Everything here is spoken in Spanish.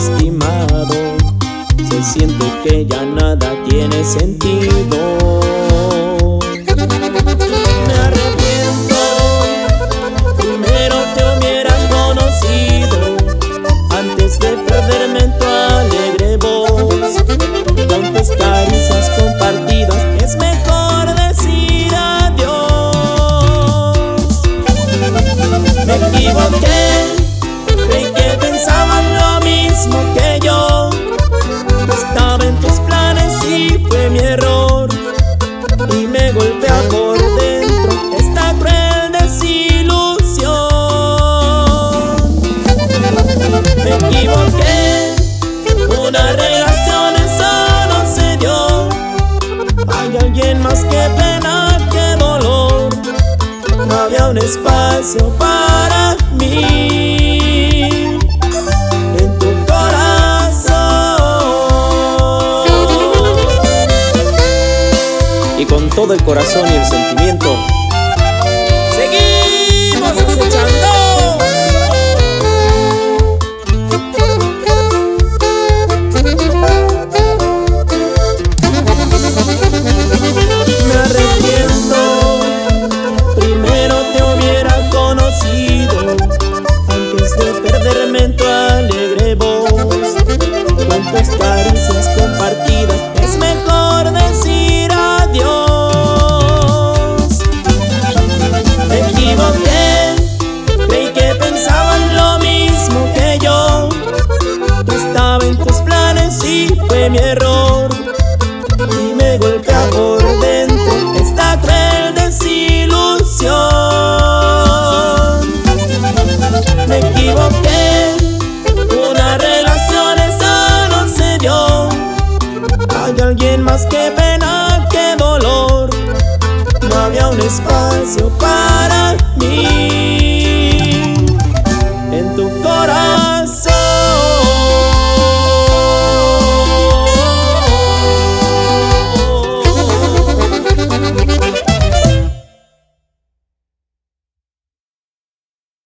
lastimado, se siente que ya nada tiene sentido. había un espacio para mí en tu corazón. Y con todo el corazón y el sentimiento. mi error y me golpea por dentro esta cruel desilusión. Me equivoqué, una relación solo se dio. Hay alguien más que pena, que dolor. No había un espacio para mí.